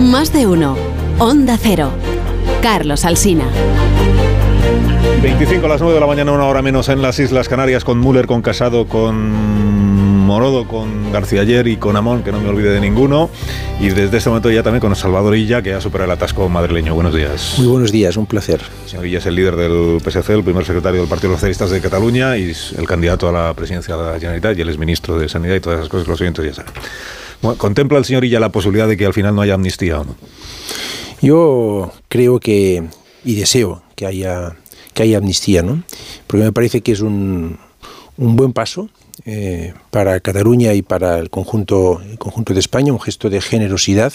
Más de uno. Onda Cero. Carlos Alsina. 25 a las 9 de la mañana, una hora menos en las Islas Canarias, con Müller, con Casado, con Morodo, con García Ayer y con Amón, que no me olvide de ninguno. Y desde este momento ya también con Salvador Illa, que ha superado el atasco madrileño. Buenos días. Muy buenos días, un placer. El señor Illa es el líder del PSC, el primer secretario del Partido de los Socialistas de Cataluña y el candidato a la presidencia de la Generalitat y él es ministro de Sanidad y todas esas cosas que los oyentes ya saben. ¿Contempla el señor Illa la posibilidad de que al final no haya amnistía o no? Yo creo que, y deseo que haya, que haya amnistía, ¿no? Porque me parece que es un, un buen paso eh, para Cataluña y para el conjunto, conjunto de España, un gesto de generosidad.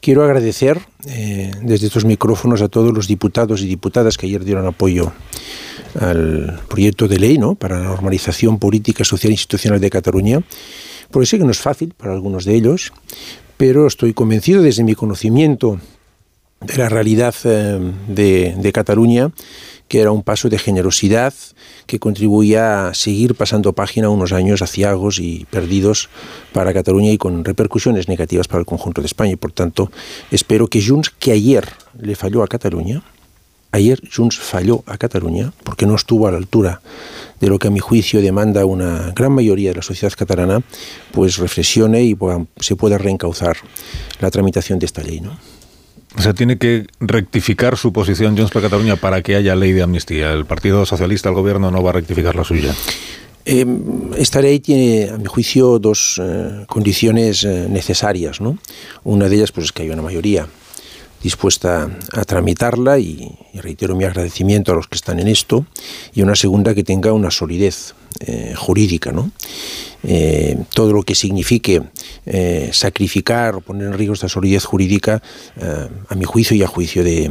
Quiero agradecer eh, desde estos micrófonos a todos los diputados y diputadas que ayer dieron apoyo al proyecto de ley ¿no? para la normalización política, social e institucional de Cataluña, porque sé que no es fácil para algunos de ellos, pero estoy convencido desde mi conocimiento de la realidad eh, de, Cataluña, que era un paso de generosidad que contribuía a seguir pasando página unos años aciagos y perdidos para Cataluña y con repercusiones negativas para el conjunto de España. Y por tanto, espero que Junts, que ayer le falló a Cataluña, ayer Junts falló a Cataluña porque no estuvo a la altura de lo que a mi juicio demanda una gran mayoría de la sociedad catalana, pues reflexione y se pueda reencauzar la tramitación de esta ley. ¿no? O sea, tiene que rectificar su posición Junts per Cataluña para que haya ley de amnistía. El Partido Socialista, el Gobierno, no va a rectificar la suya. Eh, esta ley tiene, a mi juicio, dos eh, condiciones eh, necesarias. ¿no? Una de ellas pues, es que haya una mayoría dispuesta a tramitarla y, reitero mi agradecimiento a los que están en esto. Y una segunda que tenga una solidez eh, jurídica. ¿no? Eh, todo lo que signifique eh, sacrificar o poner en riesgo esta solidez jurídica, a mi juicio y a juicio de,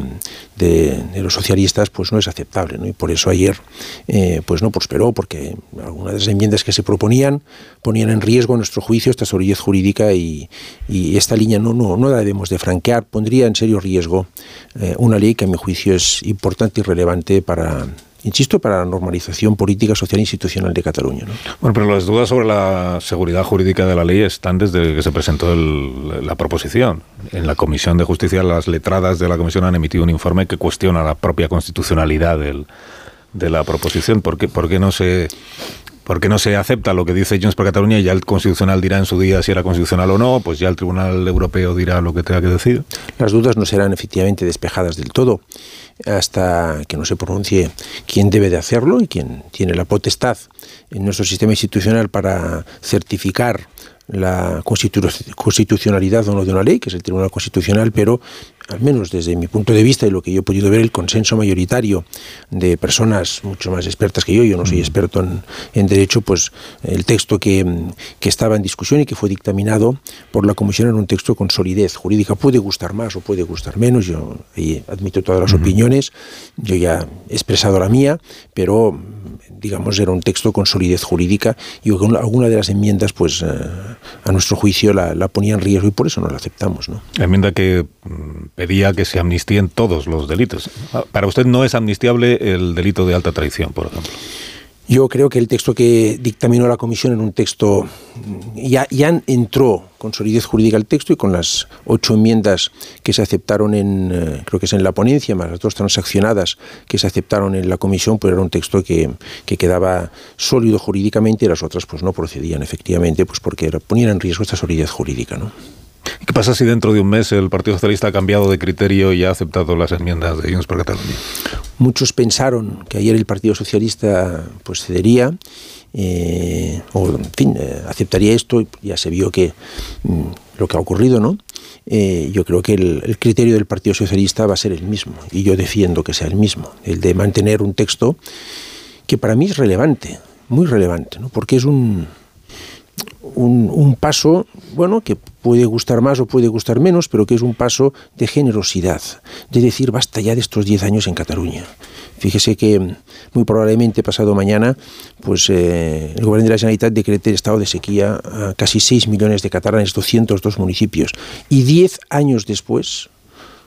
los socialistas, pues no es aceptable. ¿no? Y por eso ayer pues no prosperó, porque algunas de las enmiendas que se proponían ponían en riesgo, a nuestro juicio, esta solidez jurídica y, esta línea no, no, no la debemos de franquear, pondría en serio riesgo una ley que a mi juicio es importante y relevante para insisto, para la normalización política, social e institucional de Cataluña. ¿no? Bueno, pero las dudas sobre la seguridad jurídica de la ley están desde que se presentó el, la proposición. En la Comisión de Justicia, las letradas de la Comisión han emitido un informe que cuestiona la propia constitucionalidad de la proposición. ¿Por qué, por qué no se porque no se acepta lo que dice Junts per Cataluña y ya el Constitucional dirá en su día si era constitucional o no, pues ya el Tribunal Europeo dirá lo que tenga que decir. Las dudas no serán efectivamente despejadas del todo hasta que no se pronuncie quién debe de hacerlo y quién tiene la potestad en nuestro sistema institucional para certificar la constitucionalidad o no de una ley, que es el Tribunal Constitucional, pero al menos desde mi punto de vista y lo que yo he podido ver, el consenso mayoritario de personas mucho más expertas que yo, yo no soy experto en, en derecho, pues el texto que, que, estaba en discusión y que fue dictaminado por la Comisión era un texto con solidez jurídica. Puede gustar más o puede gustar menos, yo admito todas las uh -huh. opiniones, yo ya he expresado la mía, pero digamos era un texto con solidez jurídica y alguna de las enmiendas, pues a nuestro juicio la, la ponía en riesgo y por eso no la aceptamos. ¿no? La enmienda que pedía que se amnistíen todos los delitos. Para usted no es amnistiable el delito de alta traición, por ejemplo. Yo creo que el texto que dictaminó la comisión en un texto ya, ya entró con solidez jurídica el texto y con las ocho enmiendas que se aceptaron en, eh, creo que es en la ponencia, más las dos transaccionadas que se aceptaron en la comisión, pues era un texto que, que quedaba sólido jurídicamente y las otras pues no procedían efectivamente, pues porque era, ponían en riesgo esta solidez jurídica, ¿no? ¿Qué pasa si dentro de un mes el Partido Socialista ha cambiado de criterio y ha aceptado las enmiendas de Junts Catalunya? Muchos pensaron que ayer el Partido Socialista pues cedería eh, o en fin eh, aceptaría esto. Ya se vio que mm, lo que ha ocurrido, ¿no? Eh, yo creo que el, criterio del Partido Socialista va a ser el mismo y yo defiendo que sea el mismo, el de mantener un texto que para mí es relevante, muy relevante, ¿no? Porque es un un, paso, bueno, que puede gustar más o puede gustar menos, pero que es un paso de generosidad, de decir basta ya de estos 10 años en Cataluña. Fíjese que muy probablemente pasado mañana, pues eh, el gobierno de la Generalitat decrete el estado de sequía a casi 6 millones de catalanes, 202 municipios, y 10 años después,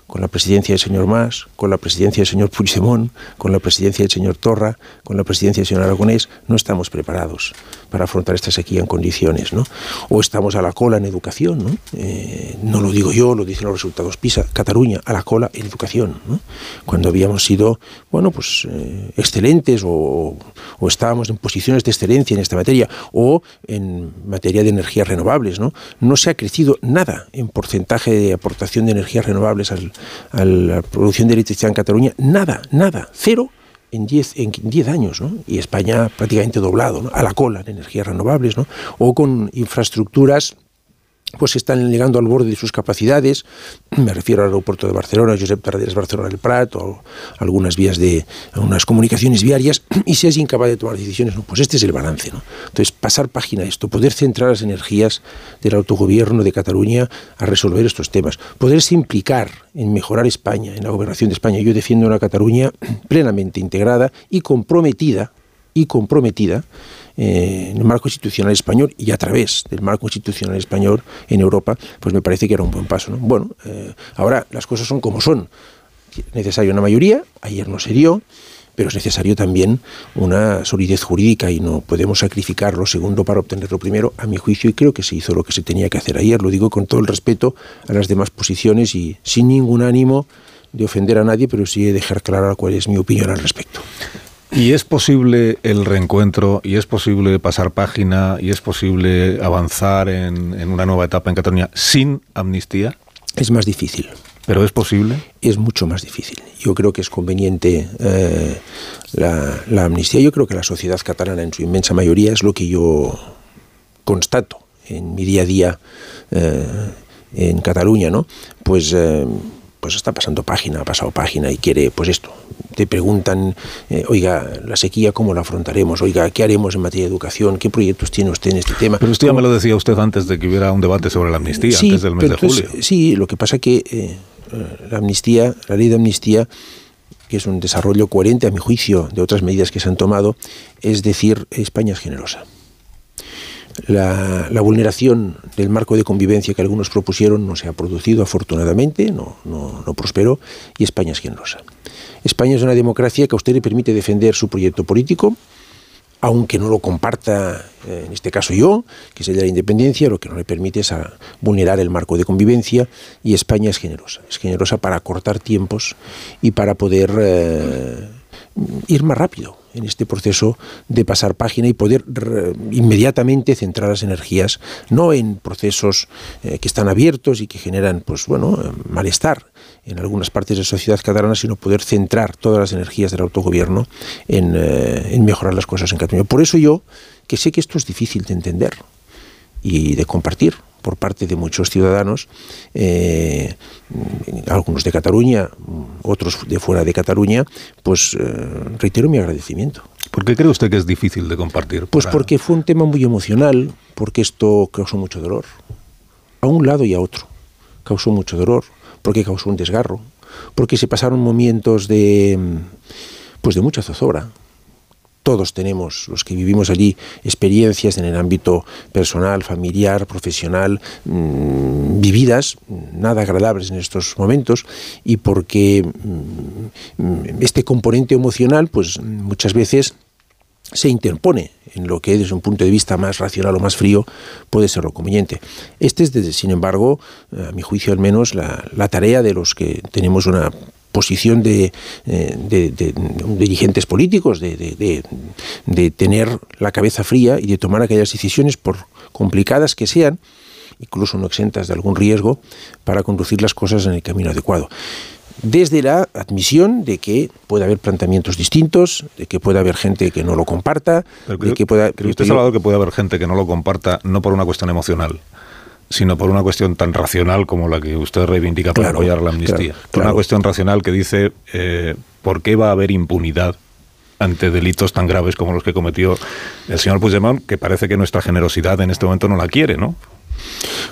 con la presidencia del señor Mas, con la presidencia del señor Puigdemont, con la presidencia del señor Torra, con la presidencia del señor Aragonés, no estamos preparados para afrontar esta sequía en condiciones, ¿no? O estamos a la cola en educación, ¿no? Eh, no lo digo yo, lo dicen los resultados PISA, Cataluña a la cola en educación, ¿no? Cuando habíamos sido, bueno, pues eh, excelentes o, o, estábamos en posiciones de excelencia en esta materia o en materia de energías renovables, ¿no? No se ha crecido nada en porcentaje de aportación de energías renovables al, a la producción de electricidad en Cataluña, nada, nada, cero en 10 en diez años, ¿no? y España prácticamente doblado, ¿no? a la cola en energías renovables, ¿no? o con infraestructuras pues están llegando al borde de sus capacidades, me refiero al aeropuerto de Barcelona, Josep Tarradellas Barcelona del Prat, o algunas vías de unas comunicaciones viarias, y si es incapaz de tomar decisiones, no, pues este es el balance. ¿no? Entonces, pasar página a esto, poder centrar las energías del autogobierno de Cataluña a resolver estos temas, poderse implicar en mejorar España, en la gobernación de España. Yo defiendo una Cataluña plenamente integrada y comprometida, y comprometida eh, en el marco institucional español y a través del marco institucional español en Europa, pues me parece que era un buen paso. ¿no? Bueno, eh, ahora las cosas son como son. Necesaria una mayoría, ayer no se dio, pero es necesario también una solidez jurídica y no podemos sacrificar lo segundo para obtener lo primero, a mi juicio, y creo que se hizo lo que se tenía que hacer ayer. Lo digo con todo el respeto a las demás posiciones y sin ningún ánimo de ofender a nadie, pero sí de dejar clara cuál es mi opinión al respecto. ¿Y es posible el reencuentro, y es posible pasar página, y es posible avanzar en, una nueva etapa en Cataluña sin amnistía? Es más difícil. ¿Pero es posible? Es mucho más difícil. Yo creo que es conveniente eh, la, amnistía. Yo creo que la sociedad catalana, en su inmensa mayoría, es lo que yo constato en mi día a día eh, en Cataluña, ¿no? Pues eh, pues está pasando página, ha pasado página y quiere, pues esto, te preguntan, eh, oiga, la sequía, ¿cómo la afrontaremos? Oiga, ¿qué haremos en materia de educación? ¿Qué proyectos tiene usted en este tema? Pero esto ya me lo decía usted antes de que hubiera un debate sobre la amnistía, antes del mes de julio. sí, lo que pasa que eh, eh, la amnistía, la ley de amnistía, que es un desarrollo coherente, a mi juicio, de otras medidas que se han tomado, es decir, España es generosa la, vulneración del marco de convivencia que algunos propusieron no se ha producido, afortunadamente, no, no, prosperó, y España es generosa. España es una democracia que a usted le permite defender su proyecto político, aunque no lo comparta, eh, en este caso yo, que es el de la independencia, lo que no le permite es vulnerar el marco de convivencia y España es generosa. Es generosa para cortar tiempos y para poder eh, ir más rápido en este proceso de pasar página y poder inmediatamente centrar las energías no en procesos eh, que están abiertos y que generan pues bueno malestar en algunas partes de la sociedad catalana sino poder centrar todas las energías del autogobierno en, eh, en mejorar las cosas en Cataluña. Por eso yo que sé que esto es difícil de entender y de compartir por parte de muchos ciudadanos, eh, algunos de Cataluña, otros de fuera de Cataluña, pues eh, reitero mi agradecimiento. ¿Por qué cree usted que es difícil de compartir? Pues porque fue un tema muy emocional, porque esto causó mucho dolor, a un lado y a otro. Causó mucho dolor, porque causó un desgarro, porque se pasaron momentos de, pues de mucha zozobra, todos tenemos, los que vivimos allí, experiencias en el ámbito personal, familiar, profesional, mm, vividas, nada agradables en estos momentos, y porque mm, este componente emocional, pues muchas veces se interpone en lo que desde un punto de vista más racional o más frío puede ser lo conveniente. Este es, desde, sin embargo, a mi juicio al menos, la tarea de los que tenemos una posición de, eh, dirigentes políticos, de, tener la cabeza fría y de tomar aquellas decisiones, por complicadas que sean, incluso no exentas de algún riesgo, para conducir las cosas en el camino adecuado. Desde la admisión de que puede haber planteamientos distintos, de que puede haber gente que no lo comparta, de que pueda... usted ha hablado que puede haber gente que no lo comparta no por una cuestión emocional, sino por una cuestión tan racional como la que usted reivindica para apoyar la amnistía. por una cuestión racional que dice eh, por qué va a haber impunidad ante delitos tan graves como los que cometió el señor Puigdemont, que parece que nuestra generosidad en este momento no la quiere, ¿no?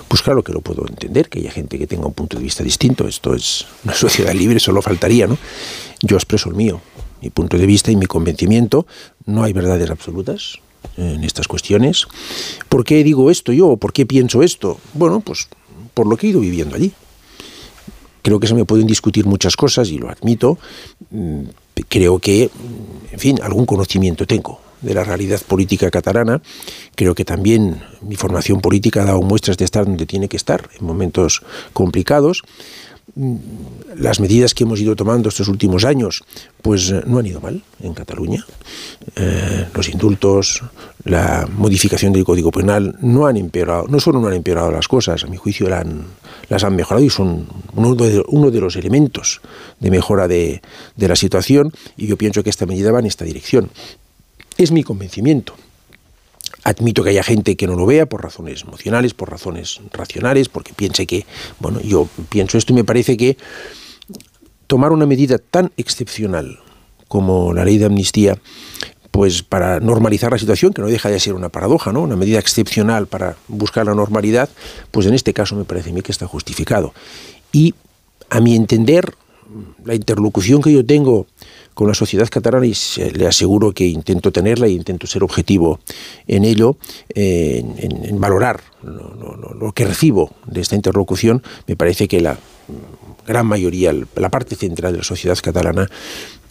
Pues claro que lo puedo entender, que haya gente que tenga un punto de vista distinto. Esto es una sociedad libre, solo faltaría, ¿no? Yo expreso el mío, mi punto de vista y mi convencimiento. No hay verdades absolutas, en estas cuestiones. ¿Por qué digo esto yo? ¿Por qué pienso esto? Bueno, pues por lo que he ido viviendo allí. creo que se me pueden discutir muchas cosas y lo admito. Mm, creo que, en fin, algún conocimiento tengo de la realidad política catalana. Creo que también mi formación política ha dado muestras de estar donde tiene que estar en momentos complicados. Las medidas que hemos ido tomando estos últimos años, pues eh, no han ido mal en Cataluña. Eh, los indultos, la modificación del Código Penal no han empeorado, no solo no han empeorado las cosas, a mi juicio las han mejorado y son uno de, uno de los elementos de mejora de, de la situación y yo pienso que esta medida va en esta dirección. Es mi convencimiento. Admito que haya gente que no lo vea por razones emocionales, por razones racionales, porque piense que, bueno, yo pienso esto y me parece que tomar una medida tan excepcional como la ley de amnistía, pues para normalizar la situación, que no deja de ser una paradoja, ¿no? Una medida excepcional para buscar la normalidad, pues en este caso me parece a mí que está justificado. Y a mi entender, la interlocución que yo tengo con la sociedad catalana y le aseguro que intento tenerla y intento ser objetivo en ello, en, valorar lo, que recibo de esta interlocución, me parece que la gran mayoría, la parte central de la sociedad catalana,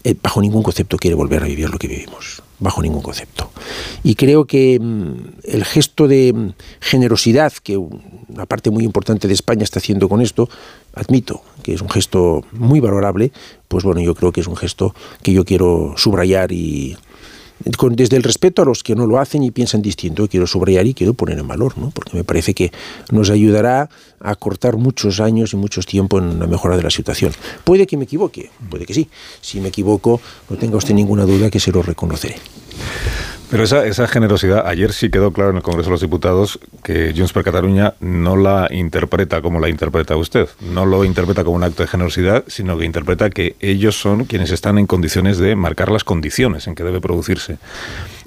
eh, bajo ningún concepto quiere volver a vivir lo que vivimos, bajo ningún concepto. Y creo que mm, el gesto de mm, generosidad que una parte muy importante de España está haciendo con esto, admito que es un gesto muy valorable, pues bueno, yo creo que es un gesto que yo quiero subrayar y, desde el respeto a los que no lo hacen y piensan distinto, quiero subrayar y quiero poner en valor, ¿no? porque me parece que nos ayudará a cortar muchos años y muchos tiempo en la mejora de la situación. Puede que me equivoque, puede que sí. Si me equivoco, no tenga usted ninguna duda que se lo reconoceré. Pero esa, esa generosidad, ayer sí quedó claro en el Congreso de los Diputados que Junts per Cataluña no la interpreta como la interpreta usted. No lo interpreta como un acto de generosidad, sino que interpreta que ellos son quienes están en condiciones de marcar las condiciones en que debe producirse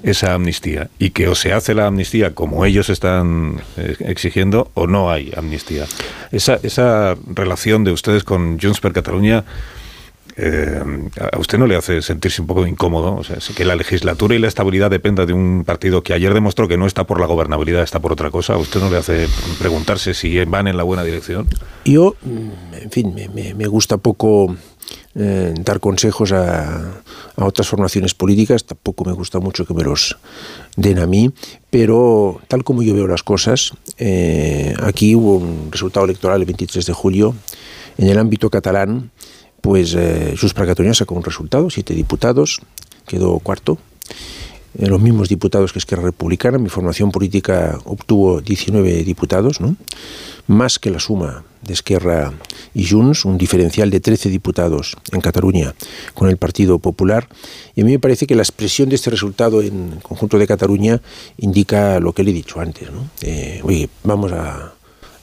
esa amnistía. Y que o se hace la amnistía como ellos están eh, exigiendo o no hay amnistía. Esa, esa relación de ustedes con Junts per Cataluña eh, ¿a usted no le hace sentirse un poco incómodo? O que la legislatura y la estabilidad dependa de un partido que ayer demostró que no está por la gobernabilidad, está por otra cosa. ¿A usted no le hace preguntarse si van en la buena dirección? Yo, mm, en fin, me, gusta poco eh, dar consejos a, otras formaciones políticas, tampoco me gusta mucho que me los den a mí, pero tal como yo veo las cosas, eh, aquí hubo un resultado electoral el 23 de julio en el ámbito catalán pues eh, Junts per Catalunya sacó un resultado, siete diputados, quedó cuarto. Eh, los mismos diputados que Esquerra Republicana, mi formación política obtuvo 19 diputados, ¿no? más que la suma de Esquerra y Junts, un diferencial de 13 diputados en Cataluña con el Partido Popular. Y a mí me parece que la expresión de este resultado en el conjunto de Cataluña indica lo que le he dicho antes. ¿no? Eh, oye, vamos a,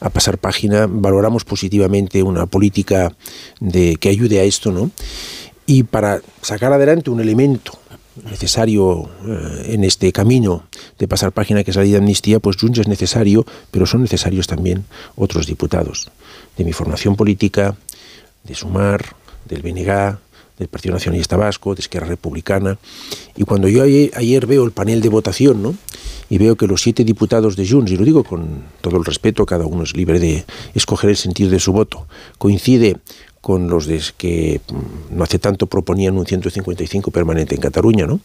a pasar página, valoramos positivamente una política de, que ayude a esto, ¿no? Y para sacar adelante un elemento necesario eh, en este camino de pasar página que es la ley de amnistía, pues Junts es necesario, pero son necesarios también otros diputados de mi formación política, de Sumar, del BNG, del Partido Nacionalista Vasco, de Esquerra Republicana. Y cuando yo ayer, veo el panel de votación, ¿no? y veo que los siete diputados de Junts, y lo digo con todo el respeto, cada uno es libre de escoger el sentido de su voto, coincide con los de que mm, no hace tanto proponían un 155 permanente en Cataluña, ¿no?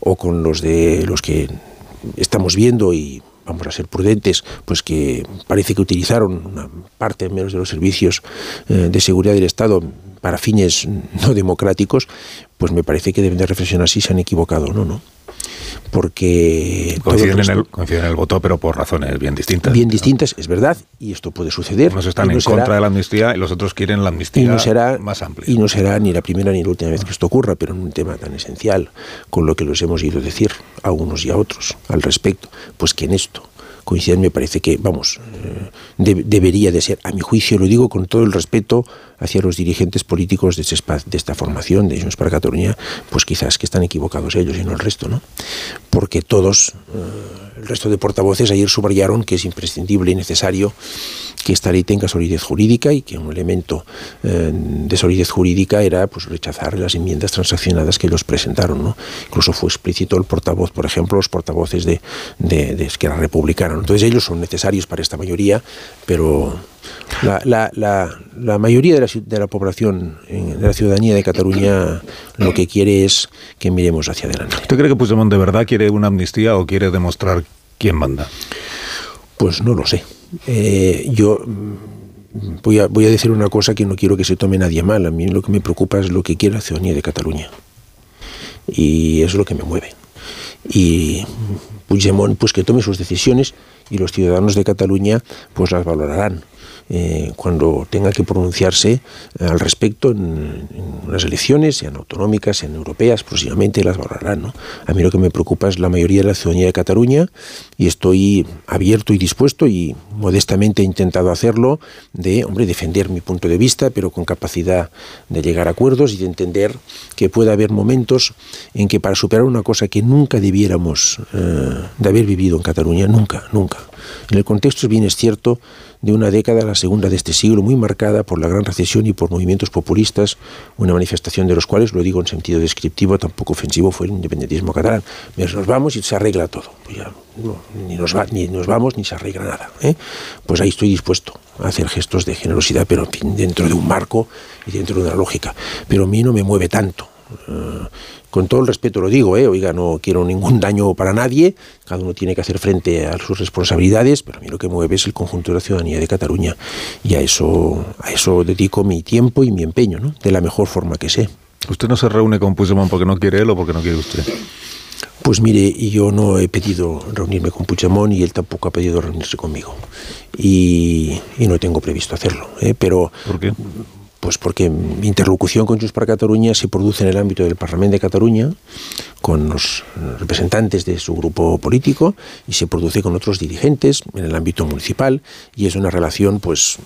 o con los de los que estamos viendo y vamos a ser prudentes, pues que parece que utilizaron una parte menos de los servicios eh, de seguridad del Estado para fines no democráticos, pues me parece que deben de reflexionar si se han equivocado o no, ¿no? porque coinciden, en el, voto, pero por razones bien distintas. Bien distintas, es verdad, y esto puede suceder. Unos están en contra de la amnistía y los otros quieren la amnistía más amplia. Y no será ni la primera ni la última vez que esto ocurra, pero en un tema tan esencial, con lo que los hemos ido a decir a unos y a otros al respecto, pues que en esto coinciden me parece que, vamos, eh, debería de ser, a mi juicio, lo digo con todo el respeto hacia los dirigentes políticos de, de esta formación, de Junts para Cataluña, pues quizás que están equivocados ellos y no el resto, ¿no? Porque todos, eh, el resto de portavoces ayer subrayaron que es imprescindible y necesario que esta ley tenga solidez jurídica y que un elemento eh, de solidez jurídica era pues rechazar las enmiendas transaccionadas que ellos presentaron, ¿no? Incluso fue explícito el portavoz, por ejemplo, los portavoces de, de, de Esquerra Republicana. Entonces ellos son necesarios para esta mayoría, pero La, la, la, la mayoría de la, de la población, de la ciudadanía de Cataluña, lo que quiere es que miremos hacia adelante. ¿Usted cree que Puigdemont de verdad quiere una amnistía o quiere demostrar quién manda? Pues no lo sé. Eh, yo mm, voy a, voy a decir una cosa que no quiero que se tome nadie mal. A mí lo que me preocupa es lo que quiere la ciudadanía de Cataluña. Y eso es lo que me mueve. Y Puigdemont, pues que tome sus decisiones y los ciudadanos de Cataluña pues las valorarán. Eh, cuando tenga que pronunciarse eh, al respecto en, en, las elecciones, sean autonómicas, sean europeas, próximamente las valorarán. ¿no? A mí lo que me preocupa es la mayoría de la ciudadanía de Cataluña y estoy abierto y dispuesto y modestamente he intentado hacerlo de, hombre, defender mi punto de vista, pero con capacidad de llegar a acuerdos y de entender que puede haber momentos en que para superar una cosa que nunca debiéramos eh, de haber vivido en Cataluña, nunca, nunca. En el contexto bien es cierto de una década, la segunda de este siglo, muy marcada por la gran recesión y por movimientos populistas, una manifestación de los cuales, lo digo en sentido descriptivo, tampoco ofensivo, fue el independentismo catalán. Nos vamos y se arregla todo. Pues ni, nos va, ni nos vamos ni se arregla nada. ¿eh? Pues ahí estoy dispuesto a hacer gestos de generosidad, pero dentro de un marco y dentro de una lógica. Pero a mí no me mueve tanto. Uh, con todo el respeto lo digo, ¿eh? oiga, no quiero ningún daño para nadie, cada uno tiene que hacer frente a sus responsabilidades, pero a mí lo que mueve es el conjunto de la ciudadanía de Cataluña y a eso, a eso dedico mi tiempo y mi empeño, ¿no? de la mejor forma que sé. ¿Usted no se reúne con Puigdemont porque no quiere él o porque no quiere usted? Pues mire, yo no he pedido reunirme con Puigdemont y él tampoco ha pedido reunirse conmigo. Y, y no tengo previsto hacerlo. ¿eh? Pero, ¿Por qué? Pues porque interlocución con Junts per Cataluña se produce en el ámbito del Parlamento de Cataluña, con los representantes de su grupo político, y se produce con otros dirigentes en el ámbito municipal, y es una relación, pues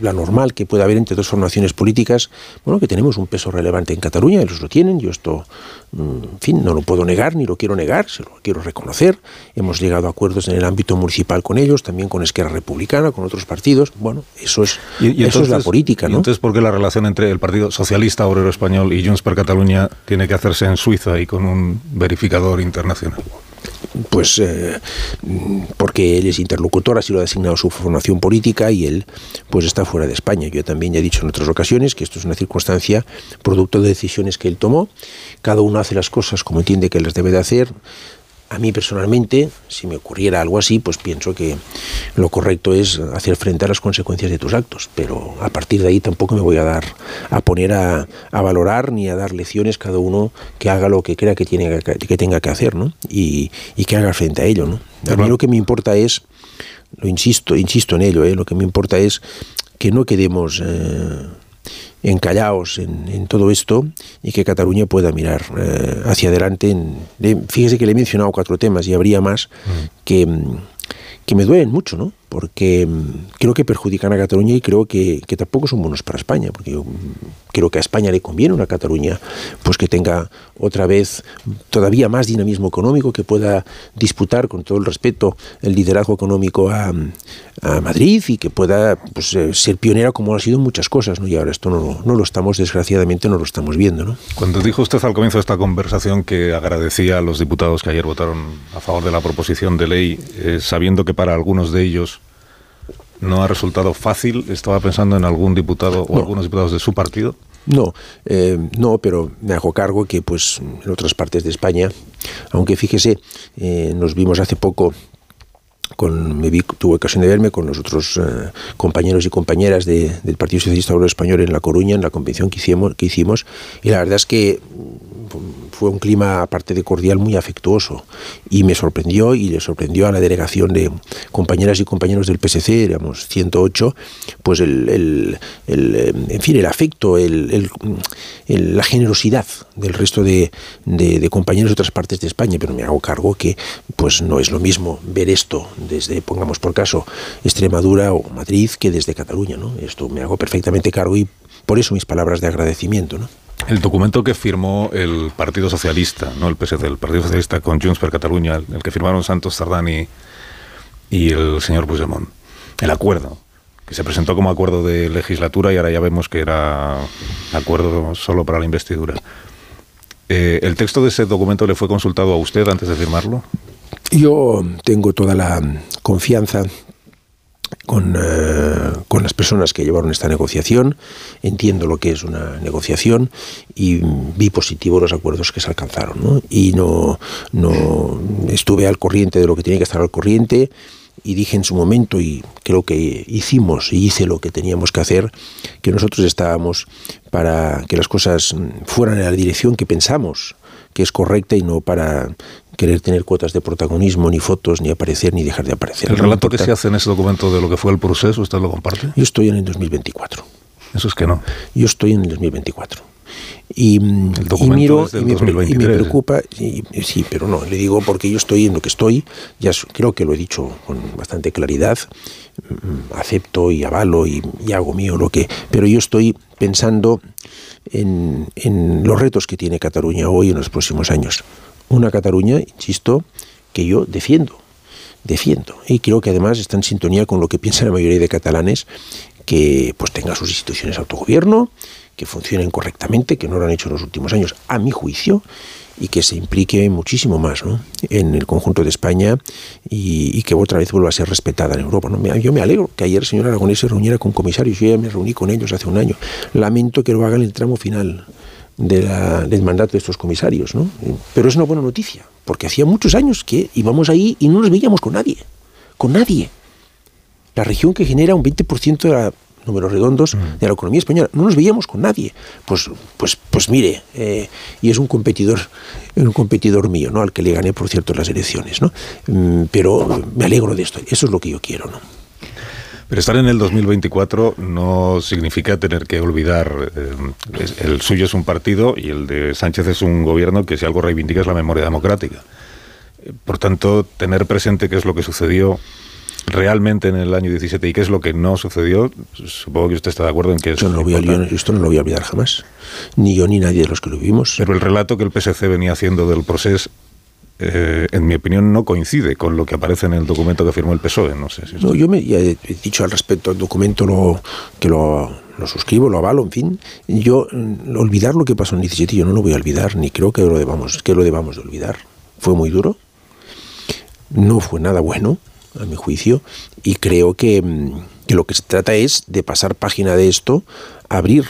la normal que puede haber entre dos formaciones políticas, bueno, que tenemos un peso relevante en Cataluña, ellos lo tienen, yo esto, en fin, no lo puedo negar ni lo quiero negar, se lo quiero reconocer. Hemos llegado a acuerdos en el ámbito municipal con ellos, también con Esquerra Republicana, con otros partidos. Bueno, eso es, y, y eso es la política, ¿no? ¿y entonces, ¿por qué la relación entre el Partido Socialista Obrero Español y Junts per Cataluña tiene que hacerse en Suiza y con un verificador internacional? Pues eh, porque él es interlocutor, así lo ha designado su formación política y él pues está fuera de España. Yo también ya he dicho en otras ocasiones que esto es una circunstancia producto de decisiones que él tomó. Cada uno hace las cosas como entiende que las debe de hacer. A mí personalmente, si me ocurriera algo así, pues pienso que lo correcto es hacer frente a las consecuencias de tus actos, pero a partir de ahí tampoco me voy a dar a poner a, a valorar ni a dar lecciones cada uno que haga lo que crea que tiene que, que tenga que hacer, ¿no? Y, y, que haga frente a ello, ¿no? A mí lo que me importa es, lo insisto, insisto en ello, ¿eh? lo que me importa es que no quedemos eh, encallados en, en, todo esto y que Cataluña pueda mirar eh, hacia adelante. En, de, fíjese que le he mencionado cuatro temas y habría más mm. que, que me duelen mucho, ¿no? Porque creo que perjudican a Cataluña y creo que, que, tampoco son buenos para España, porque yo creo que a España le conviene una Cataluña pues que tenga otra vez todavía más dinamismo económico, que pueda disputar con todo el respeto el liderazgo económico a, a Madrid y que pueda pues, ser pionera como ha sido en muchas cosas, ¿no? Y ahora esto no, no lo estamos, desgraciadamente, no lo estamos viendo, ¿no? Cuando dijo usted al comienzo de esta conversación que agradecía a los diputados que ayer votaron a favor de la proposición de ley, eh, sabiendo que para algunos de ellos no ha resultado fácil. ¿Estaba pensando en algún diputado o No. algunos diputados de su partido? No, eh, no, pero me hago cargo que pues en otras partes de España, aunque fíjese, eh, nos vimos hace poco con, me vi, tuve ocasión de verme con los otros eh, compañeros y compañeras de, del Partido Socialista Obrero Español en La Coruña, en la convención que hicimos, que hicimos, y la verdad es que fue un clima, aparte de cordial, muy afectuoso. Y me sorprendió y le sorprendió a la delegación de compañeras y compañeros del PSC, éramos 108, pues el, el, el en fin, el afecto, el, la generosidad del resto de, de, de, compañeros de otras partes de España. Pero me hago cargo que pues no es lo mismo ver esto desde, pongamos por caso, Extremadura o Madrid que desde Cataluña. ¿no? Esto me hago perfectamente cargo y por eso mis palabras de agradecimiento. ¿no? El documento que firmó el Partido Socialista, no el PSC, el Partido Socialista con Junts per Cataluña, el que firmaron Santos Sardán y, y el señor Puigdemont, el acuerdo, que se presentó como acuerdo de legislatura y ahora ya vemos que era acuerdo solo para la investidura. Eh, ¿El texto de ese documento le fue consultado a usted antes de firmarlo? Yo tengo toda la confianza con, eh, con, las personas que llevaron esta negociación, entiendo lo que es una negociación y vi positivo los acuerdos que se alcanzaron. ¿no? Y no, no estuve al corriente de lo que tenía que estar al corriente y dije en su momento, y creo que hicimos y hice lo que teníamos que hacer, que nosotros estábamos para que las cosas fueran en la dirección que pensamos que es correcta y no para querer tener cuotas de protagonismo, ni fotos, ni aparecer, ni dejar de aparecer. ¿El relato que se hace en ese documento de lo que fue el proceso, usted lo comparte? Yo estoy en el 2024. Eso es que no. Yo estoy en el 2024. Y, y miro y me, y me, preocupa, y, sí, pero no, le digo porque yo estoy en lo que estoy, ya creo que lo he dicho con bastante claridad, mm, acepto y avalo y, y hago mío lo que, pero yo estoy pensando en, en los retos que tiene Cataluña hoy en los próximos años una Cataluña, insisto, que yo defiendo, defiendo. Y creo que además está en sintonía con lo que piensa la mayoría de catalanes, que pues tenga sus instituciones de autogobierno, que funcionen correctamente, que no lo han hecho en los últimos años, a mi juicio, y que se implique muchísimo más ¿no? en el conjunto de España y, y, que otra vez vuelva a ser respetada en Europa. ¿no? Yo me alegro que ayer el señor Aragonés se reuniera con comisarios, yo ya me reuní con ellos hace un año. Lamento que lo hagan en el tramo final de la, del mandato de estos comisarios, ¿no? Pero es una buena noticia, porque hacía muchos años que íbamos ahí y no nos veíamos con nadie, con nadie. La región que genera un 20% de la, números redondos de la economía española, no nos veíamos con nadie. Pues, pues, pues mire, eh, y es un competidor, un competidor mío, ¿no? Al que le gané, por cierto, las elecciones, ¿no? Mm, pero me alegro de esto, eso es lo que yo quiero, ¿no? Pero estar en el 2024 no significa tener que olvidar, eh, el suyo es un partido y el de Sánchez es un gobierno que si algo reivindica es la memoria democrática. Por tanto, tener presente qué es lo que sucedió realmente en el año 17 y qué es lo que no sucedió, supongo que usted está de acuerdo en que es yo no lo voy a, yo esto no lo voy a olvidar jamás, ni yo ni nadie de los que lo vivimos. Pero el relato que el PSC venía haciendo del proceso eh, en mi opinión, no coincide con lo que aparece en el documento que firmó el PSOE. No sé si no, yo me, ya he dicho al respecto al documento lo, que lo, lo, suscribo, lo avalo, en fin. Yo, mm, olvidar lo que pasó en el 17, yo no lo voy a olvidar, ni creo que lo debamos, que lo debamos de olvidar. Fue muy duro, no fue nada bueno, a mi juicio, y creo que, mm, que lo que se trata es de pasar página de esto abrir,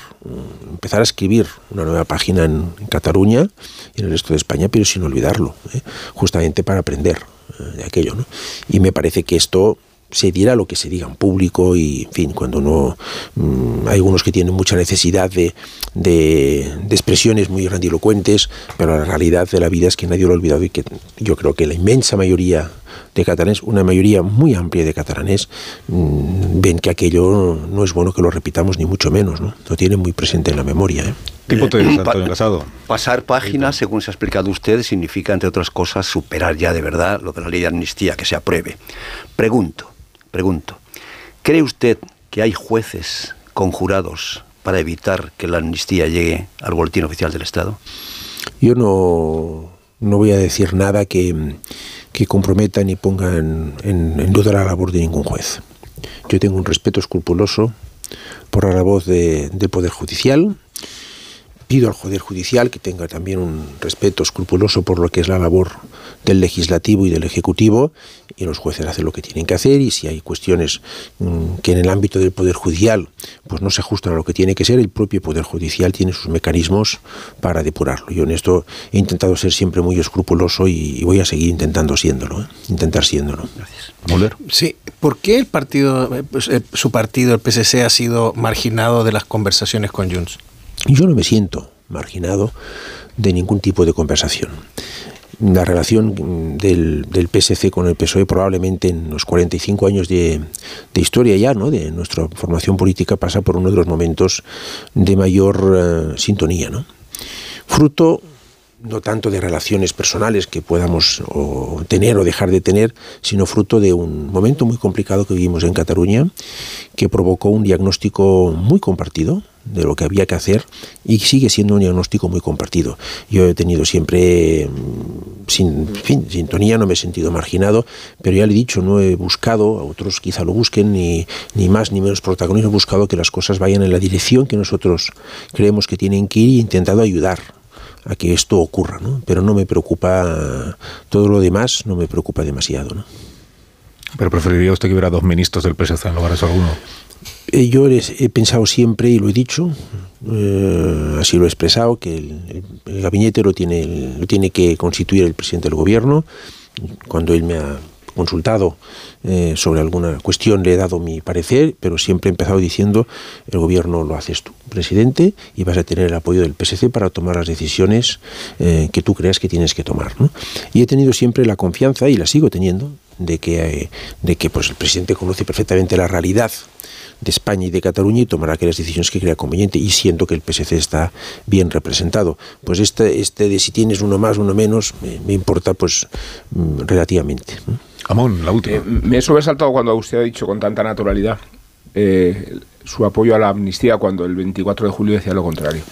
empezar a escribir una nueva página en, Cataluña y en el resto de España, pero sin olvidarlo, ¿eh? justamente para aprender eh, de aquello. ¿no? Y me parece que esto se dirá lo que se diga en público y, en fin, cuando no... Mmm, hay algunos que tienen mucha necesidad de, de, expresiones muy grandilocuentes, pero la realidad de la vida es que nadie lo ha olvidado y que yo creo que la inmensa mayoría de catalanes, una mayoría muy amplia de catalanes, mmm, ven que aquello no es bueno que lo repitamos, ni mucho menos, ¿no? Lo tienen muy presente en la memoria, ¿eh? ¿Tipo te Antonio Casado? Pasar páginas, según se ha explicado usted, significa, entre otras cosas, superar ya de verdad lo de la ley de amnistía, que se apruebe. Pregunto, pregunto, ¿cree usted que hay jueces conjurados para evitar que la amnistía llegue al boletín oficial del Estado? Yo no, no voy a decir nada que, que comprometa ni ponga en, en, duda la labor de ningún juez. Yo tengo un respeto escrupuloso por la voz de, Poder Judicial, pido al Poder Judicial que tenga también un respeto escrupuloso por lo que es la labor del legislativo y del ejecutivo y los jueces hacen lo que tienen que hacer y si hay cuestiones mmm, que en el ámbito del poder judicial pues no se ajustan a lo que tiene que ser el propio poder judicial tiene sus mecanismos para depurarlo yo en esto he intentado ser siempre muy escrupuloso y, y voy a seguir intentando siéndolo ¿eh? intentar siéndolo gracias. Sí, ¿por qué el partido pues, eh, su partido el PSC ha sido marginado de las conversaciones con Junts? Yo no me siento marginado de ningún tipo de conversación. La relación del, del, PSC con el PSOE probablemente en los 45 años de, de, historia ya, ¿no? de nuestra formación política, pasa por uno de los momentos de mayor uh, sintonía. ¿no? Fruto no tanto de relaciones personales que podamos tener o dejar de tener, sino fruto de un momento muy complicado que vivimos en Cataluña, que provocó un diagnóstico muy compartido de lo que había que hacer y sigue siendo un diagnóstico muy compartido. Yo he tenido siempre, sin fin, sintonía, no me he sentido marginado, pero ya le he dicho, no he buscado, a otros quizá lo busquen, ni, ni más ni menos protagonismo, he buscado que las cosas vayan en la dirección que nosotros creemos que tienen que ir he intentado ayudar a que esto ocurra, ¿no? Pero no me preocupa todo lo demás, no me preocupa demasiado, ¿no? Pero preferiría usted que hubiera dos ministros del PSC en lugar de solo uno. Eh, yo he pensado siempre y lo he dicho, eh, así lo he expresado, que el, gabinete lo tiene, lo tiene que constituir el presidente del gobierno. Cuando él me ha consultado eh, sobre alguna cuestión, le he dado mi parecer, pero siempre he empezado diciendo, el gobierno lo haces tú, presidente, y vas a tener el apoyo del PSC para tomar las decisiones que tú creas que tienes que tomar. Y he tenido siempre la confianza, y la sigo teniendo, de que, de que pues, el presidente conoce perfectamente la realidad de España y de Cataluña y tomará aquellas decisiones que crea conveniente y siento que el PSC está bien representado. Pues este, este de si tienes uno más, uno menos, me, importa pues mm, relativamente. Amón, la última. Eh, me he sobresaltado cuando usted ha dicho con tanta naturalidad eh, su apoyo a la amnistía cuando el 24 de julio decía lo contrario.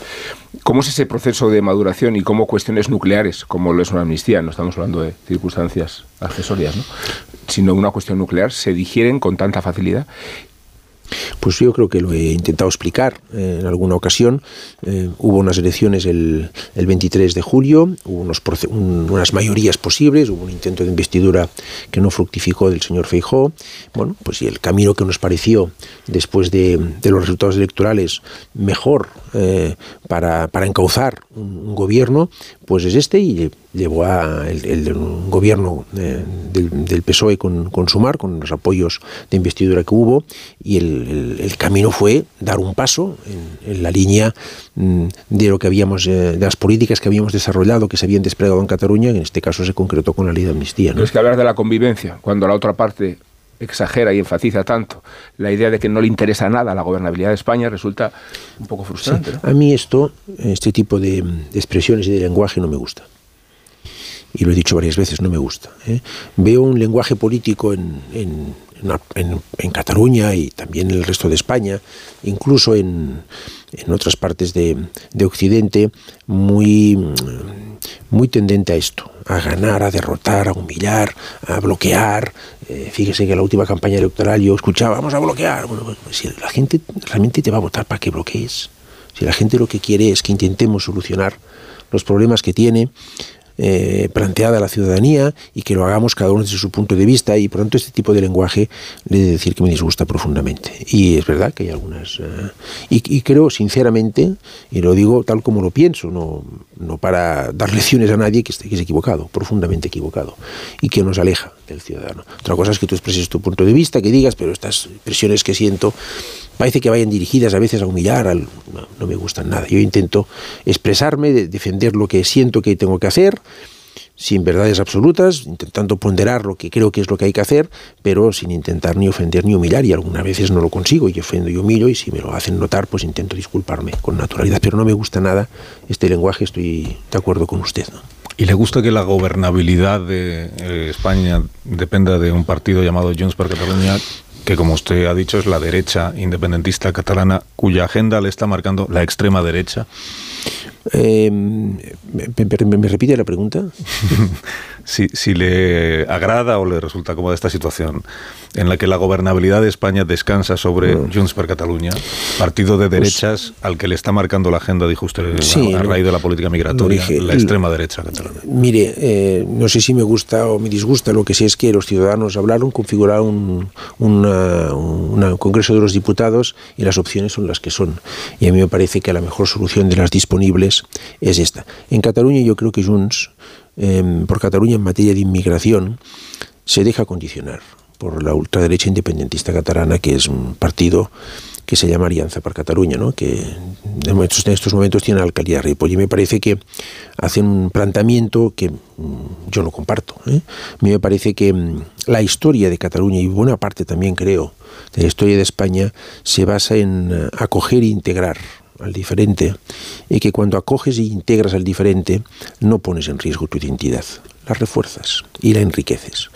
¿Cómo es ese proceso de maduración y cómo cuestiones nucleares, como lo es una amnistía, no estamos hablando de circunstancias accesorias, ¿no? sino una cuestión nuclear, se digieren con tanta facilidad pues yo creo que lo he intentado explicar eh, en alguna ocasión. Eh, hubo unas elecciones el, 23 de julio, hubo unos, unas mayorías posibles, hubo un intento de investidura que no fructificó del señor Feijó. Bueno, pues y el camino que nos pareció después de, los resultados electorales mejor eh, para, encauzar un, gobierno, pues es este y llevó a el, gobierno del, PSOE con, con Sumar, con los apoyos de investidura que hubo, y el el, camino fue dar un paso en, la línea mm, de lo que habíamos, eh, de las políticas que habíamos desarrollado, que se habían desplegado en Cataluña, en este caso se concretó con la ley de amnistía. ¿no? es que hablar de la convivencia, cuando la otra parte exagera y enfatiza tanto la idea de que no le interesa nada la gobernabilidad de España resulta un poco frustrante. A mí esto, este tipo de, expresiones y de lenguaje no me gusta y lo he dicho varias veces, no me gusta. ¿eh? Veo un lenguaje político en, en, Cataluña y también en el resto de España, incluso en, otras partes de, Occidente, muy, muy tendente a esto, a ganar, a derrotar, a humillar, a bloquear. Eh, fíjese que en la última campaña electoral yo escuchaba, vamos a bloquear. Bueno, pues, si la gente realmente te va a votar para que bloquees, si la gente lo que quiere es que intentemos solucionar los problemas que tiene, eh, planteada a la ciudadanía y que lo hagamos cada uno desde su punto de vista y pronto este tipo de lenguaje le he de decir que me disgusta profundamente. Y es verdad que hay algunas... Eh, y, creo sinceramente, y lo digo tal como lo pienso, no, no para dar lecciones a nadie que, esté, que es equivocado, profundamente equivocado, y que nos aleja del ciudadano. Otra cosa es que tú expreses tu punto de vista, que digas, pero estas presiones que siento parece que vayan dirigidas a veces a humillar, al, no, me gustan nada. Yo intento expresarme, defender lo que siento que tengo que hacer, sin verdades absolutas, intentando ponderar lo que creo que es lo que hay que hacer, pero sin intentar ni ofender ni humillar, y algunas veces no lo consigo, y ofendo y humillo, y si me lo hacen notar, pues intento disculparme con naturalidad, pero no me gusta nada este lenguaje, estoy de acuerdo con usted. ¿Y le gusta que la gobernabilidad de eh, España dependa de un partido llamado Junts per Catalunya que como usted ha dicho es la derecha independentista catalana, cuya agenda le está marcando la extrema derecha. Eh, ¿me, repite la pregunta? si, si, le agrada o le resulta cómoda esta situación en la que la gobernabilidad de España descansa sobre Junts per Catalunya, partido de pues derechas al que le está marcando la agenda, dijo usted, a, raíz de la política migratoria, la extrema derecha catalana. Mire, eh, no sé si me gusta o me disgusta, lo que sé es que los ciudadanos hablaron, configuraron un, un Congreso de los Diputados y las opciones son las que son. Y a mí me parece que la mejor solución de las disponibles es esta. En Cataluña yo creo que Junts, em, por Cataluña en materia de inmigración, se deja condicionar por la ultraderecha independentista catalana, que es un partido que se llama Alianza para Cataluña, ¿no? que en estos momentos tiene la alcaldía de Ripoll. Y me parece que hacen un planteamiento que mm, yo no comparto. ¿eh? Me parece que mm, la historia de Cataluña, y buena parte también creo de la historia de España, se basa en eh, acoger e integrar al diferente y que cuando acoges e integras al diferente no pones en riesgo tu identidad, la refuerzas y la enriqueces.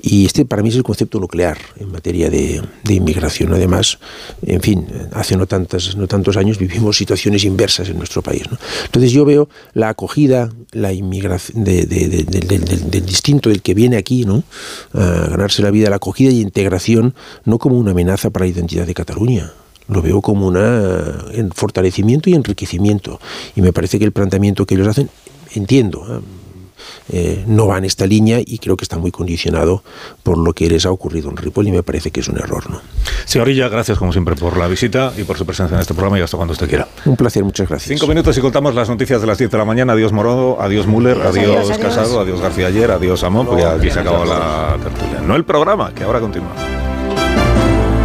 Y este para mí es el concepto nuclear en materia de, inmigración. Además, en fin, hace no, tantas, no tantos años vivimos situaciones inversas en nuestro país. Entonces yo veo la acogida, la inmigración del distinto del que viene aquí, ¿no? a ganarse la vida, la acogida y integración, no como una amenaza para la identidad de Cataluña lo veo como un fortalecimiento y enriquecimiento. Y me parece que el planteamiento que ellos hacen, entiendo, ¿eh? eh, no va en esta línea y creo que está muy condicionado por lo que les ha ocurrido en Ripoll y me parece que es un error. ¿no? Señor Illa, gracias como siempre por la visita y por su presencia en este programa y hasta cuando usted quiera. Un placer, muchas gracias. Cinco minutos y contamos las noticias de las 10 de la mañana. Adiós Morodo, adiós Müller, adiós, Casado, adiós García Ayer, adiós Amón, porque aquí se acabó la tertulia. No el programa, que ahora continúa.